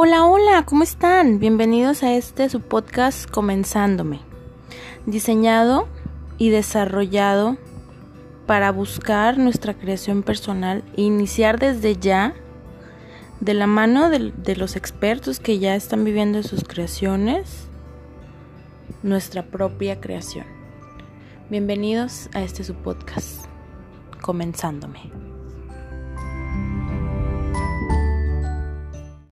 Hola, hola, ¿cómo están? Bienvenidos a este su podcast Comenzándome, diseñado y desarrollado para buscar nuestra creación personal e iniciar desde ya de la mano de, los expertos que ya están viviendo sus creaciones, nuestra propia creación. Bienvenidos a este su podcast, Comenzándome.